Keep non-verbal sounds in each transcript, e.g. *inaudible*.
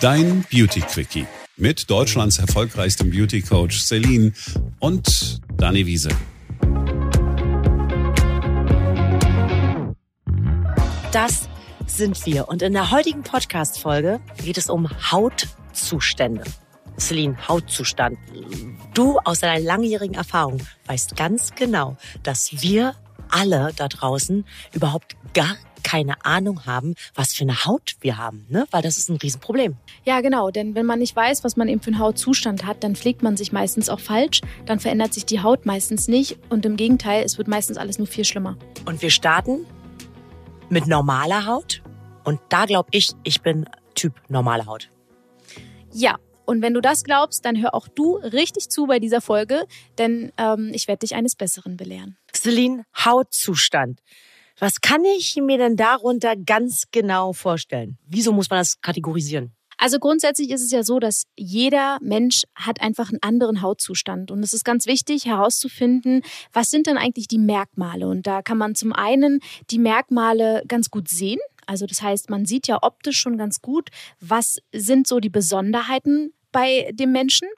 Dein Beauty Quickie mit Deutschlands erfolgreichstem Beauty Coach Celine und Dani Wiese. Das sind wir. Und in der heutigen Podcast-Folge geht es um Hautzustände. Celine, Hautzustand. Du aus deiner langjährigen Erfahrung weißt ganz genau, dass wir alle da draußen überhaupt gar keine Ahnung haben, was für eine Haut wir haben, ne? Weil das ist ein Riesenproblem. Ja, genau. Denn wenn man nicht weiß, was man eben für einen Hautzustand hat, dann pflegt man sich meistens auch falsch. Dann verändert sich die Haut meistens nicht. Und im Gegenteil, es wird meistens alles nur viel schlimmer. Und wir starten mit normaler Haut. Und da glaube ich, ich bin Typ normale Haut. Ja, und wenn du das glaubst, dann hör auch du richtig zu bei dieser Folge, denn ähm, ich werde dich eines Besseren belehren. Celine, Hautzustand. Was kann ich mir denn darunter ganz genau vorstellen? Wieso muss man das kategorisieren? Also grundsätzlich ist es ja so, dass jeder Mensch hat einfach einen anderen Hautzustand. Und es ist ganz wichtig herauszufinden, was sind denn eigentlich die Merkmale? Und da kann man zum einen die Merkmale ganz gut sehen. Also das heißt, man sieht ja optisch schon ganz gut, was sind so die Besonderheiten bei dem Menschen.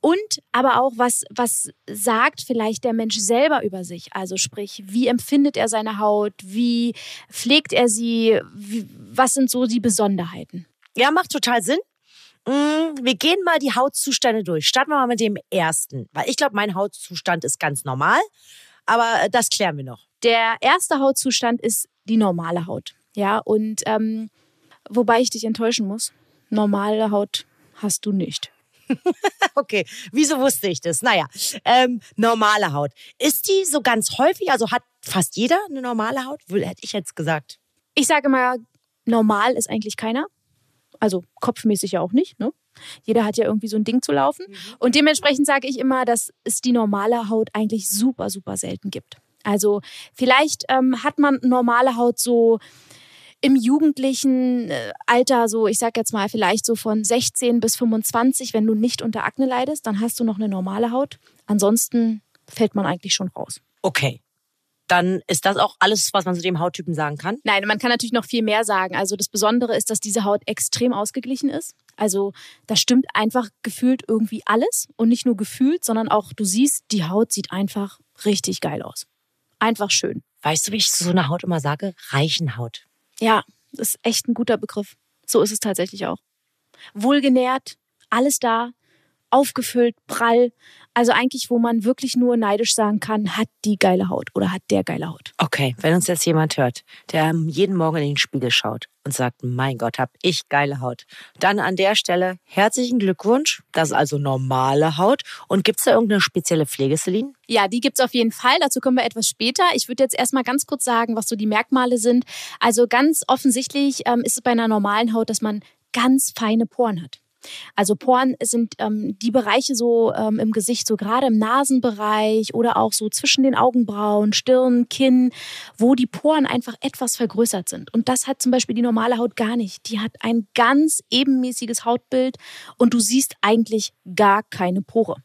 Und aber auch was was sagt vielleicht der Mensch selber über sich? Also sprich wie empfindet er seine Haut? Wie pflegt er sie? Wie, was sind so die Besonderheiten? Ja macht total Sinn. Mm, wir gehen mal die Hautzustände durch. Starten wir mal mit dem ersten. Weil ich glaube mein Hautzustand ist ganz normal. Aber das klären wir noch. Der erste Hautzustand ist die normale Haut. Ja und ähm, wobei ich dich enttäuschen muss. Normale Haut hast du nicht. *laughs* okay, wieso wusste ich das? Naja, ähm, normale Haut. Ist die so ganz häufig? Also hat fast jeder eine normale Haut? Hätte ich jetzt gesagt. Ich sage mal, normal ist eigentlich keiner. Also kopfmäßig ja auch nicht. Ne? Jeder hat ja irgendwie so ein Ding zu laufen. Mhm. Und dementsprechend sage ich immer, dass es die normale Haut eigentlich super, super selten gibt. Also vielleicht ähm, hat man normale Haut so im jugendlichen äh, Alter, so ich sag jetzt mal vielleicht so von 16 bis 25, wenn du nicht unter Akne leidest, dann hast du noch eine normale Haut. Ansonsten fällt man eigentlich schon raus. Okay. Dann ist das auch alles, was man zu dem Hauttypen sagen kann? Nein, man kann natürlich noch viel mehr sagen. Also das Besondere ist, dass diese Haut extrem ausgeglichen ist. Also da stimmt einfach gefühlt irgendwie alles und nicht nur gefühlt, sondern auch du siehst, die Haut sieht einfach richtig geil aus. Einfach schön. Weißt du, wie ich zu so einer Haut immer sage? Reichenhaut. Ja, ist echt ein guter Begriff. So ist es tatsächlich auch. Wohlgenährt, alles da, aufgefüllt, prall. Also eigentlich, wo man wirklich nur neidisch sagen kann, hat die geile Haut oder hat der geile Haut. Okay, wenn uns jetzt jemand hört, der jeden Morgen in den Spiegel schaut und sagt, mein Gott, hab ich geile Haut. Dann an der Stelle herzlichen Glückwunsch. Das ist also normale Haut. Und gibt's da irgendeine spezielle Pflege, Celine? Ja, die gibt's auf jeden Fall. Dazu kommen wir etwas später. Ich würde jetzt erstmal ganz kurz sagen, was so die Merkmale sind. Also ganz offensichtlich ähm, ist es bei einer normalen Haut, dass man ganz feine Poren hat. Also Poren sind ähm, die Bereiche so ähm, im Gesicht, so gerade im Nasenbereich oder auch so zwischen den Augenbrauen, Stirn, Kinn, wo die Poren einfach etwas vergrößert sind. Und das hat zum Beispiel die normale Haut gar nicht. Die hat ein ganz ebenmäßiges Hautbild und du siehst eigentlich gar keine Pore.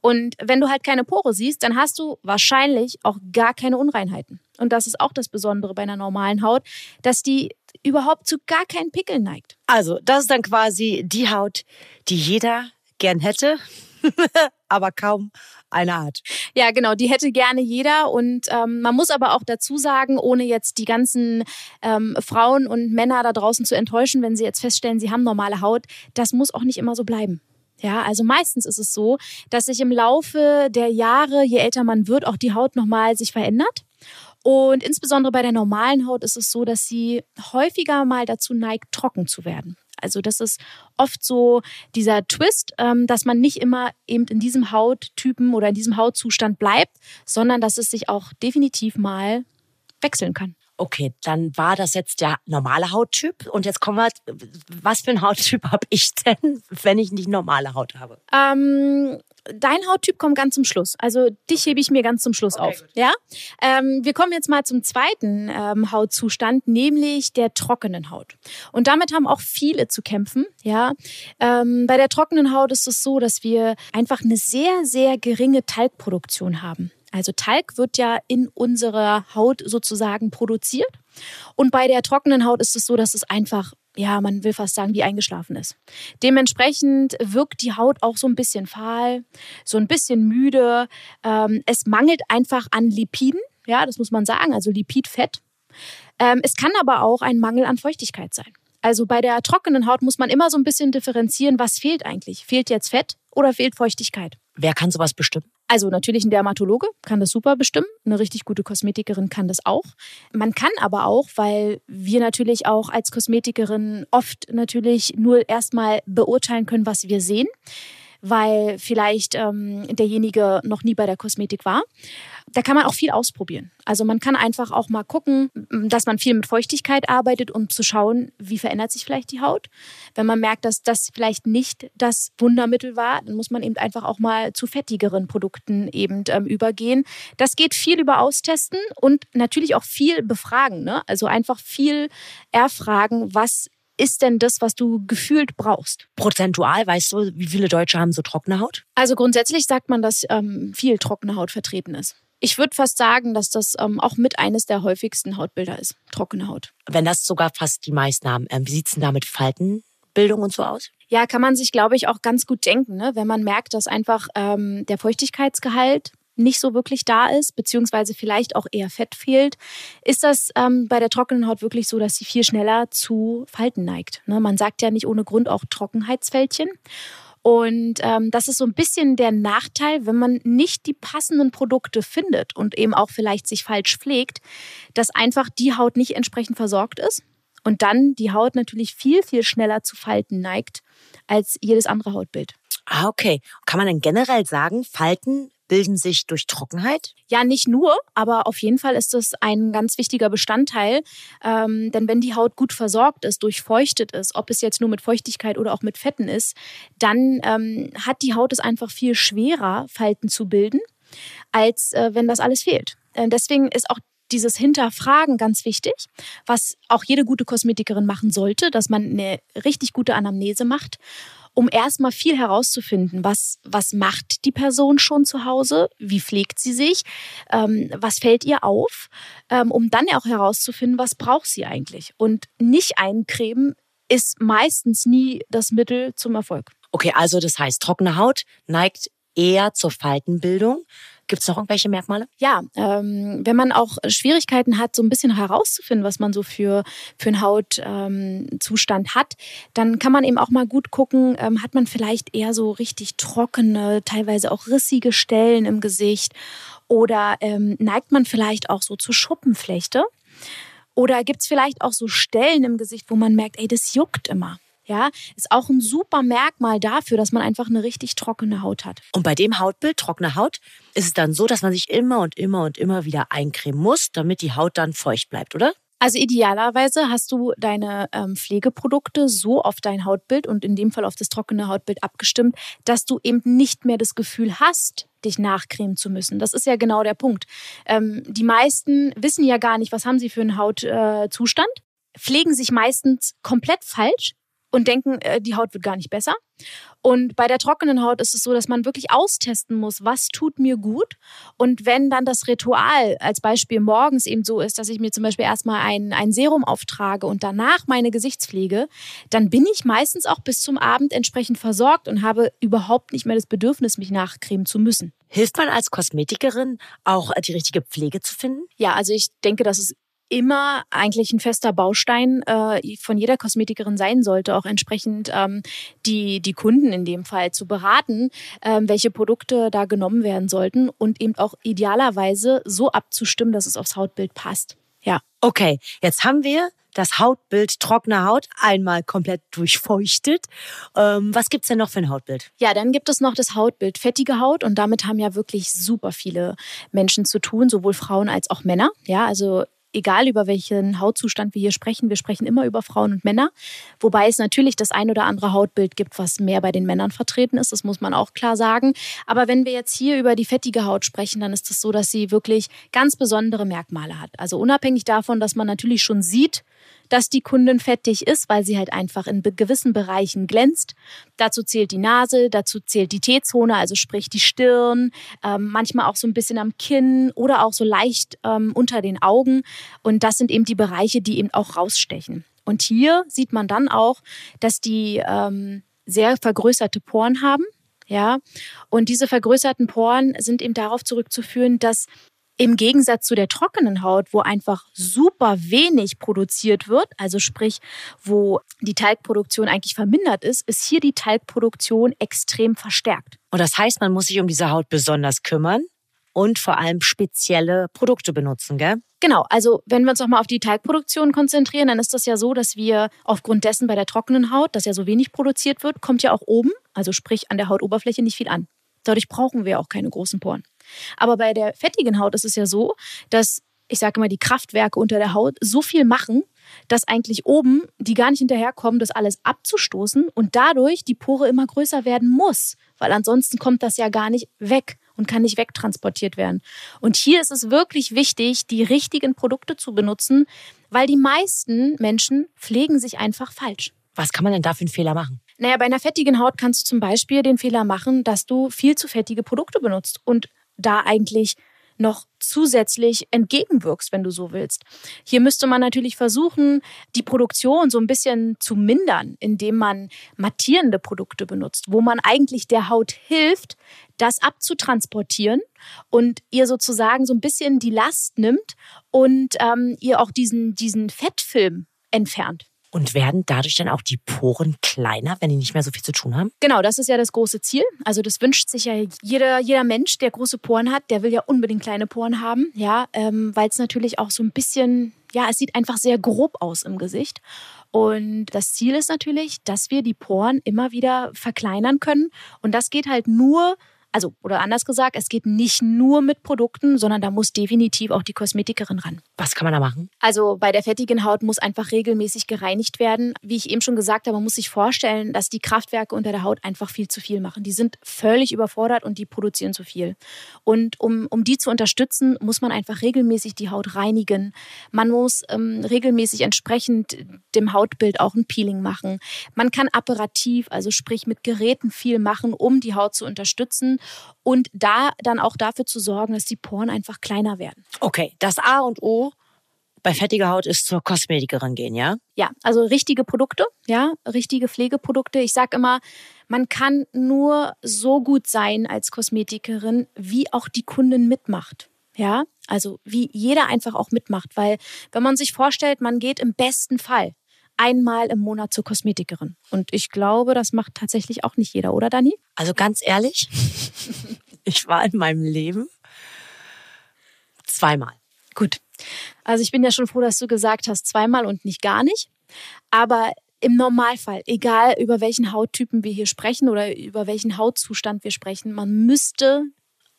Und wenn du halt keine Pore siehst, dann hast du wahrscheinlich auch gar keine Unreinheiten. Und das ist auch das Besondere bei einer normalen Haut, dass die überhaupt zu gar keinen Pickeln neigt. Also, das ist dann quasi die Haut, die jeder gern hätte, *laughs* aber kaum eine hat. Ja, genau, die hätte gerne jeder. Und ähm, man muss aber auch dazu sagen, ohne jetzt die ganzen ähm, Frauen und Männer da draußen zu enttäuschen, wenn sie jetzt feststellen, sie haben normale Haut, das muss auch nicht immer so bleiben. Ja, also meistens ist es so, dass sich im Laufe der Jahre, je älter man wird, auch die Haut nochmal sich verändert. Und insbesondere bei der normalen Haut ist es so, dass sie häufiger mal dazu neigt, trocken zu werden. Also das ist oft so dieser Twist, ähm, dass man nicht immer eben in diesem Hauttypen oder in diesem Hautzustand bleibt, sondern dass es sich auch definitiv mal wechseln kann. Okay, dann war das jetzt der normale Hauttyp. Und jetzt kommen wir, was für ein Hauttyp *laughs* habe ich denn, wenn ich nicht normale Haut habe? Ähm, dein Hauttyp kommt ganz zum Schluss. Also dich hebe ich mir ganz zum Schluss okay, auf. Gut. Ja. Ähm, wir kommen jetzt mal zum zweiten ähm, Hautzustand, nämlich der trockenen Haut. Und damit haben auch viele zu kämpfen. Ja. Ähm, bei der trockenen Haut ist es so, dass wir einfach eine sehr, sehr geringe Talgproduktion haben. Also Talg wird ja in unserer Haut sozusagen produziert. Und bei der trockenen Haut ist es so, dass es einfach, ja, man will fast sagen, wie eingeschlafen ist. Dementsprechend wirkt die Haut auch so ein bisschen fahl, so ein bisschen müde. Ähm, es mangelt einfach an Lipiden, ja, das muss man sagen, also Lipidfett. Ähm, es kann aber auch ein Mangel an Feuchtigkeit sein. Also bei der trockenen Haut muss man immer so ein bisschen differenzieren, was fehlt eigentlich. Fehlt jetzt Fett oder fehlt Feuchtigkeit? Wer kann sowas bestimmen? Also natürlich ein Dermatologe kann das super bestimmen. Eine richtig gute Kosmetikerin kann das auch. Man kann aber auch, weil wir natürlich auch als Kosmetikerin oft natürlich nur erstmal beurteilen können, was wir sehen weil vielleicht ähm, derjenige noch nie bei der Kosmetik war. Da kann man auch viel ausprobieren. Also man kann einfach auch mal gucken, dass man viel mit Feuchtigkeit arbeitet, um zu schauen, wie verändert sich vielleicht die Haut. Wenn man merkt, dass das vielleicht nicht das Wundermittel war, dann muss man eben einfach auch mal zu fettigeren Produkten eben ähm, übergehen. Das geht viel über Austesten und natürlich auch viel befragen. Ne? Also einfach viel erfragen, was ist denn das, was du gefühlt brauchst? Prozentual, weißt du, wie viele Deutsche haben so trockene Haut? Also grundsätzlich sagt man, dass ähm, viel trockene Haut vertreten ist. Ich würde fast sagen, dass das ähm, auch mit eines der häufigsten Hautbilder ist, trockene Haut. Wenn das sogar fast die meisten haben, ähm, wie sieht es denn da mit Faltenbildung und so aus? Ja, kann man sich, glaube ich, auch ganz gut denken, ne? wenn man merkt, dass einfach ähm, der Feuchtigkeitsgehalt nicht so wirklich da ist, beziehungsweise vielleicht auch eher Fett fehlt, ist das ähm, bei der trockenen Haut wirklich so, dass sie viel schneller zu Falten neigt. Ne? Man sagt ja nicht ohne Grund auch Trockenheitsfältchen. Und ähm, das ist so ein bisschen der Nachteil, wenn man nicht die passenden Produkte findet und eben auch vielleicht sich falsch pflegt, dass einfach die Haut nicht entsprechend versorgt ist und dann die Haut natürlich viel, viel schneller zu Falten neigt als jedes andere Hautbild. Ah, okay. Kann man denn generell sagen, Falten bilden sich durch Trockenheit? Ja, nicht nur, aber auf jeden Fall ist das ein ganz wichtiger Bestandteil. Ähm, denn wenn die Haut gut versorgt ist, durchfeuchtet ist, ob es jetzt nur mit Feuchtigkeit oder auch mit Fetten ist, dann ähm, hat die Haut es einfach viel schwerer, Falten zu bilden, als äh, wenn das alles fehlt. Äh, deswegen ist auch dieses Hinterfragen ganz wichtig, was auch jede gute Kosmetikerin machen sollte, dass man eine richtig gute Anamnese macht um erstmal viel herauszufinden, was, was macht die Person schon zu Hause, wie pflegt sie sich, ähm, was fällt ihr auf, ähm, um dann auch herauszufinden, was braucht sie eigentlich. Und nicht eincremen ist meistens nie das Mittel zum Erfolg. Okay, also das heißt, trockene Haut neigt eher zur Faltenbildung. Gibt es noch irgendwelche Merkmale? Ja, ähm, wenn man auch Schwierigkeiten hat, so ein bisschen herauszufinden, was man so für, für einen Hautzustand ähm, hat, dann kann man eben auch mal gut gucken, ähm, hat man vielleicht eher so richtig trockene, teilweise auch rissige Stellen im Gesicht oder ähm, neigt man vielleicht auch so zur Schuppenflechte? Oder gibt es vielleicht auch so Stellen im Gesicht, wo man merkt, ey, das juckt immer? Ja, ist auch ein super Merkmal dafür, dass man einfach eine richtig trockene Haut hat. Und bei dem Hautbild, trockene Haut, ist es dann so, dass man sich immer und immer und immer wieder eincremen muss, damit die Haut dann feucht bleibt, oder? Also idealerweise hast du deine ähm, Pflegeprodukte so auf dein Hautbild und in dem Fall auf das trockene Hautbild abgestimmt, dass du eben nicht mehr das Gefühl hast, dich nachcremen zu müssen. Das ist ja genau der Punkt. Ähm, die meisten wissen ja gar nicht, was haben sie für einen Hautzustand, äh, pflegen sich meistens komplett falsch und denken, äh, die Haut wird gar nicht besser. Und bei der trockenen Haut ist es so, dass man wirklich austesten muss, was tut mir gut. Und wenn dann das Ritual als Beispiel morgens eben so ist, dass ich mir zum Beispiel erstmal ein, ein Serum auftrage und danach meine Gesichtspflege, dann bin ich meistens auch bis zum Abend entsprechend versorgt und habe überhaupt nicht mehr das Bedürfnis, mich nachcremen zu müssen. Hilft man als Kosmetikerin auch die richtige Pflege zu finden? Ja, also ich denke, dass es immer eigentlich ein fester Baustein äh, von jeder Kosmetikerin sein sollte, auch entsprechend ähm, die, die Kunden in dem Fall zu beraten, ähm, welche Produkte da genommen werden sollten und eben auch idealerweise so abzustimmen, dass es aufs Hautbild passt. Ja. Okay, jetzt haben wir das Hautbild trockene Haut einmal komplett durchfeuchtet. Ähm, was gibt's denn noch für ein Hautbild? Ja, dann gibt es noch das Hautbild fettige Haut und damit haben ja wirklich super viele Menschen zu tun, sowohl Frauen als auch Männer. Ja, also egal über welchen Hautzustand wir hier sprechen, wir sprechen immer über Frauen und Männer. Wobei es natürlich das ein oder andere Hautbild gibt, was mehr bei den Männern vertreten ist. Das muss man auch klar sagen. Aber wenn wir jetzt hier über die fettige Haut sprechen, dann ist es das so, dass sie wirklich ganz besondere Merkmale hat. Also unabhängig davon, dass man natürlich schon sieht, dass die Kundin fettig ist, weil sie halt einfach in gewissen Bereichen glänzt. Dazu zählt die Nase, dazu zählt die T-Zone, also sprich die Stirn, ähm, manchmal auch so ein bisschen am Kinn oder auch so leicht ähm, unter den Augen. Und das sind eben die Bereiche, die eben auch rausstechen. Und hier sieht man dann auch, dass die ähm, sehr vergrößerte Poren haben. Ja, und diese vergrößerten Poren sind eben darauf zurückzuführen, dass im Gegensatz zu der trockenen Haut, wo einfach super wenig produziert wird, also sprich, wo die Talgproduktion eigentlich vermindert ist, ist hier die Talgproduktion extrem verstärkt. Und das heißt, man muss sich um diese Haut besonders kümmern und vor allem spezielle Produkte benutzen, gell? Genau, also wenn wir uns nochmal auf die Teigproduktion konzentrieren, dann ist das ja so, dass wir aufgrund dessen bei der trockenen Haut, dass ja so wenig produziert wird, kommt ja auch oben, also sprich an der Hautoberfläche nicht viel an. Dadurch brauchen wir auch keine großen Poren. Aber bei der fettigen Haut ist es ja so, dass ich sage mal, die Kraftwerke unter der Haut so viel machen, dass eigentlich oben die gar nicht hinterherkommen, das alles abzustoßen und dadurch die Pore immer größer werden muss, weil ansonsten kommt das ja gar nicht weg und kann nicht wegtransportiert werden. Und hier ist es wirklich wichtig, die richtigen Produkte zu benutzen, weil die meisten Menschen pflegen sich einfach falsch. Was kann man denn da für einen Fehler machen? Naja, bei einer fettigen Haut kannst du zum Beispiel den Fehler machen, dass du viel zu fettige Produkte benutzt und da eigentlich noch zusätzlich entgegenwirkst, wenn du so willst. Hier müsste man natürlich versuchen, die Produktion so ein bisschen zu mindern, indem man mattierende Produkte benutzt, wo man eigentlich der Haut hilft, das abzutransportieren und ihr sozusagen so ein bisschen die Last nimmt und ähm, ihr auch diesen, diesen Fettfilm entfernt. Und werden dadurch dann auch die Poren kleiner, wenn die nicht mehr so viel zu tun haben? Genau, das ist ja das große Ziel. Also das wünscht sich ja jeder, jeder Mensch, der große Poren hat, der will ja unbedingt kleine Poren haben, ja, ähm, weil es natürlich auch so ein bisschen, ja, es sieht einfach sehr grob aus im Gesicht. Und das Ziel ist natürlich, dass wir die Poren immer wieder verkleinern können. Und das geht halt nur also, oder anders gesagt, es geht nicht nur mit Produkten, sondern da muss definitiv auch die Kosmetikerin ran. Was kann man da machen? Also bei der fettigen Haut muss einfach regelmäßig gereinigt werden. Wie ich eben schon gesagt habe, man muss sich vorstellen, dass die Kraftwerke unter der Haut einfach viel zu viel machen. Die sind völlig überfordert und die produzieren zu viel. Und um, um die zu unterstützen, muss man einfach regelmäßig die Haut reinigen. Man muss ähm, regelmäßig entsprechend dem Hautbild auch ein Peeling machen. Man kann apparativ, also sprich mit Geräten viel machen, um die Haut zu unterstützen und da dann auch dafür zu sorgen, dass die Poren einfach kleiner werden. Okay, das A und O bei fettiger Haut ist zur Kosmetikerin gehen, ja? Ja, also richtige Produkte, ja, richtige Pflegeprodukte. Ich sage immer, man kann nur so gut sein als Kosmetikerin, wie auch die Kundin mitmacht. Ja, also wie jeder einfach auch mitmacht, weil wenn man sich vorstellt, man geht im besten Fall einmal im Monat zur Kosmetikerin. Und ich glaube, das macht tatsächlich auch nicht jeder, oder Dani? Also ganz ehrlich, *laughs* ich war in meinem Leben zweimal. Gut. Also ich bin ja schon froh, dass du gesagt hast, zweimal und nicht gar nicht. Aber im Normalfall, egal über welchen Hauttypen wir hier sprechen oder über welchen Hautzustand wir sprechen, man müsste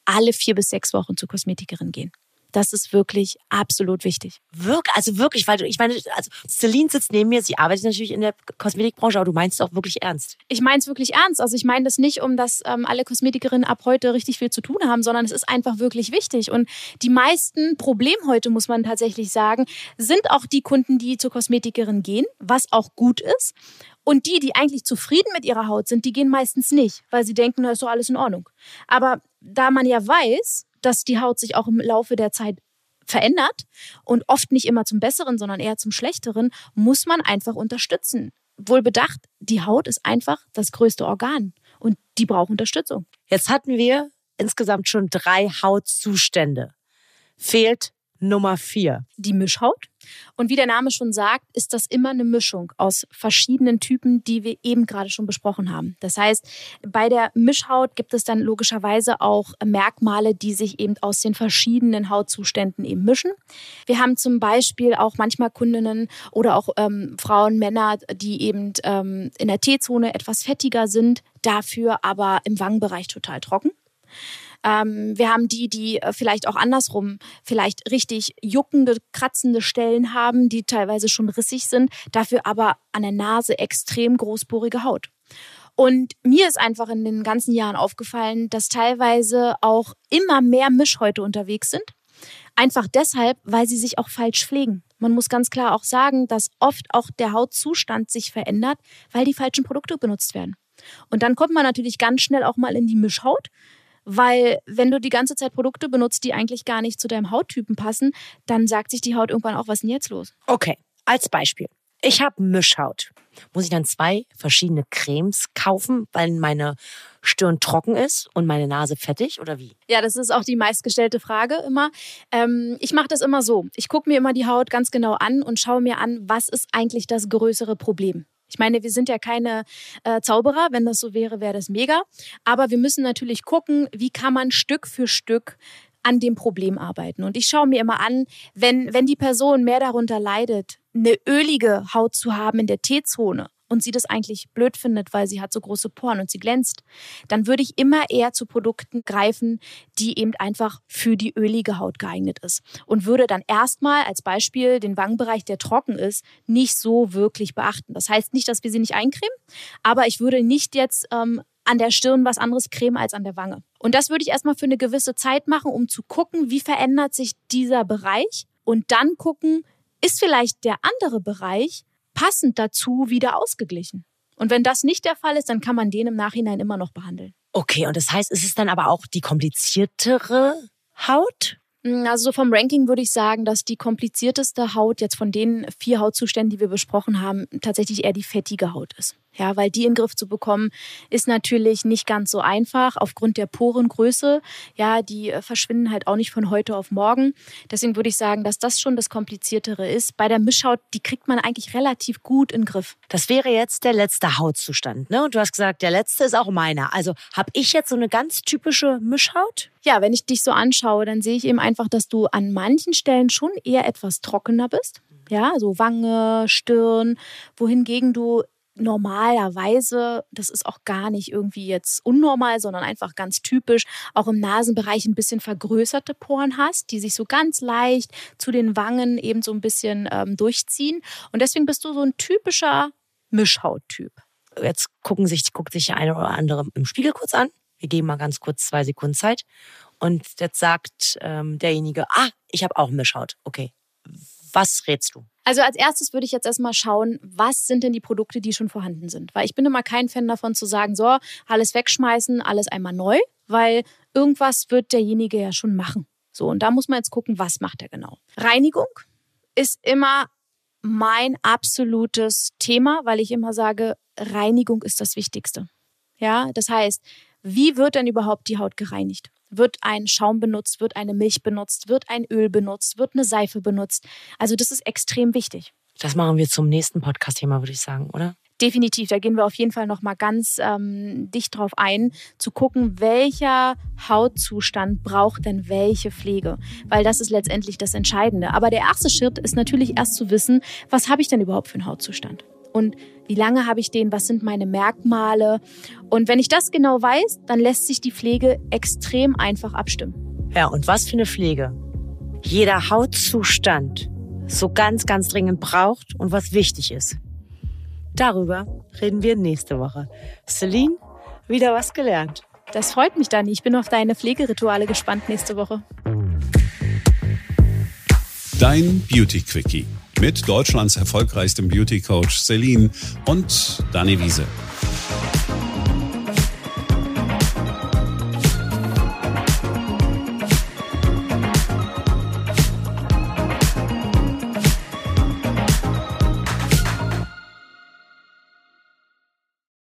alle vier bis sechs Wochen zur Kosmetikerin gehen. Das ist wirklich absolut wichtig. Wirklich, also wirklich, weil du, ich meine, also Celine sitzt neben mir, sie arbeitet natürlich in der Kosmetikbranche, aber du meinst es auch wirklich ernst. Ich meine es wirklich ernst. Also ich meine das nicht, um dass ähm, alle Kosmetikerinnen ab heute richtig viel zu tun haben, sondern es ist einfach wirklich wichtig. Und die meisten Probleme heute, muss man tatsächlich sagen, sind auch die Kunden, die zur Kosmetikerin gehen, was auch gut ist. Und die, die eigentlich zufrieden mit ihrer Haut sind, die gehen meistens nicht, weil sie denken, da ist doch alles in Ordnung. Aber da man ja weiß, dass die Haut sich auch im Laufe der Zeit verändert und oft nicht immer zum Besseren, sondern eher zum Schlechteren, muss man einfach unterstützen. Wohl bedacht, die Haut ist einfach das größte Organ und die braucht Unterstützung. Jetzt hatten wir insgesamt schon drei Hautzustände. Fehlt Nummer vier. Die Mischhaut. Und wie der Name schon sagt, ist das immer eine Mischung aus verschiedenen Typen, die wir eben gerade schon besprochen haben. Das heißt, bei der Mischhaut gibt es dann logischerweise auch Merkmale, die sich eben aus den verschiedenen Hautzuständen eben mischen. Wir haben zum Beispiel auch manchmal Kundinnen oder auch ähm, Frauen, Männer, die eben ähm, in der T-Zone etwas fettiger sind, dafür aber im Wangenbereich total trocken. Ähm, wir haben die, die äh, vielleicht auch andersrum vielleicht richtig juckende, kratzende Stellen haben, die teilweise schon rissig sind, dafür aber an der Nase extrem großporige Haut. Und mir ist einfach in den ganzen Jahren aufgefallen, dass teilweise auch immer mehr Mischhäute unterwegs sind. Einfach deshalb, weil sie sich auch falsch pflegen. man muss ganz klar auch sagen, dass oft auch der Hautzustand sich verändert, weil die falschen Produkte benutzt werden. Und dann kommt man natürlich ganz schnell auch mal in die Mischhaut, weil wenn du die ganze Zeit Produkte benutzt, die eigentlich gar nicht zu deinem Hauttypen passen, dann sagt sich die Haut irgendwann auch, was ist denn jetzt los? Okay, als Beispiel. Ich habe Mischhaut. Muss ich dann zwei verschiedene Cremes kaufen, weil meine Stirn trocken ist und meine Nase fettig oder wie? Ja, das ist auch die meistgestellte Frage immer. Ähm, ich mache das immer so. Ich gucke mir immer die Haut ganz genau an und schaue mir an, was ist eigentlich das größere Problem. Ich meine, wir sind ja keine äh, Zauberer. Wenn das so wäre, wäre das mega. Aber wir müssen natürlich gucken, wie kann man Stück für Stück an dem Problem arbeiten. Und ich schaue mir immer an, wenn, wenn die Person mehr darunter leidet, eine ölige Haut zu haben in der T-Zone und sie das eigentlich blöd findet, weil sie hat so große Poren und sie glänzt, dann würde ich immer eher zu Produkten greifen, die eben einfach für die ölige Haut geeignet ist und würde dann erstmal als Beispiel den Wangenbereich, der trocken ist, nicht so wirklich beachten. Das heißt nicht, dass wir sie nicht eincremen, aber ich würde nicht jetzt ähm, an der Stirn was anderes cremen als an der Wange. Und das würde ich erstmal für eine gewisse Zeit machen, um zu gucken, wie verändert sich dieser Bereich und dann gucken, ist vielleicht der andere Bereich passend dazu wieder ausgeglichen. Und wenn das nicht der Fall ist, dann kann man den im Nachhinein immer noch behandeln. Okay, und das heißt, ist es dann aber auch die kompliziertere Haut? Mm, also vom Ranking würde ich sagen, dass die komplizierteste Haut jetzt von den vier Hautzuständen, die wir besprochen haben, tatsächlich eher die fettige Haut ist. Ja, weil die in den Griff zu bekommen, ist natürlich nicht ganz so einfach aufgrund der Porengröße. Ja, die äh, verschwinden halt auch nicht von heute auf morgen. Deswegen würde ich sagen, dass das schon das Kompliziertere ist. Bei der Mischhaut, die kriegt man eigentlich relativ gut in den Griff. Das wäre jetzt der letzte Hautzustand, ne? Und du hast gesagt, der letzte ist auch meiner. Also habe ich jetzt so eine ganz typische Mischhaut? Ja, wenn ich dich so anschaue, dann sehe ich eben einfach, dass du an manchen Stellen schon eher etwas trockener bist. Ja, so Wange, Stirn, wohingegen du normalerweise, das ist auch gar nicht irgendwie jetzt unnormal, sondern einfach ganz typisch, auch im Nasenbereich ein bisschen vergrößerte Poren hast, die sich so ganz leicht zu den Wangen eben so ein bisschen ähm, durchziehen. Und deswegen bist du so ein typischer Mischhauttyp. Jetzt gucken sich, guckt sich der eine oder andere im Spiegel kurz an. Wir geben mal ganz kurz zwei Sekunden Zeit. Und jetzt sagt ähm, derjenige, ah, ich habe auch Mischhaut. Okay, was rätst du? Also als erstes würde ich jetzt erstmal schauen, was sind denn die Produkte, die schon vorhanden sind. Weil ich bin immer kein Fan davon zu sagen, so, alles wegschmeißen, alles einmal neu, weil irgendwas wird derjenige ja schon machen. So, und da muss man jetzt gucken, was macht er genau. Reinigung ist immer mein absolutes Thema, weil ich immer sage, Reinigung ist das Wichtigste. Ja, das heißt, wie wird denn überhaupt die Haut gereinigt? Wird ein Schaum benutzt, wird eine Milch benutzt, wird ein Öl benutzt, wird eine Seife benutzt? Also das ist extrem wichtig. Das machen wir zum nächsten Podcast-Thema, würde ich sagen, oder? Definitiv, da gehen wir auf jeden Fall noch mal ganz ähm, dicht drauf ein, zu gucken, welcher Hautzustand braucht denn welche Pflege, weil das ist letztendlich das Entscheidende. Aber der erste Schritt ist natürlich erst zu wissen, was habe ich denn überhaupt für einen Hautzustand? Und wie lange habe ich den, was sind meine Merkmale. Und wenn ich das genau weiß, dann lässt sich die Pflege extrem einfach abstimmen. Ja, und was für eine Pflege jeder Hautzustand so ganz, ganz dringend braucht und was wichtig ist. Darüber reden wir nächste Woche. Celine, wieder was gelernt. Das freut mich, Dani. Ich bin auf deine Pflegerituale gespannt nächste Woche. Dein Beauty Quickie mit Deutschlands erfolgreichstem Beauty Coach Celine und Dani Wiese.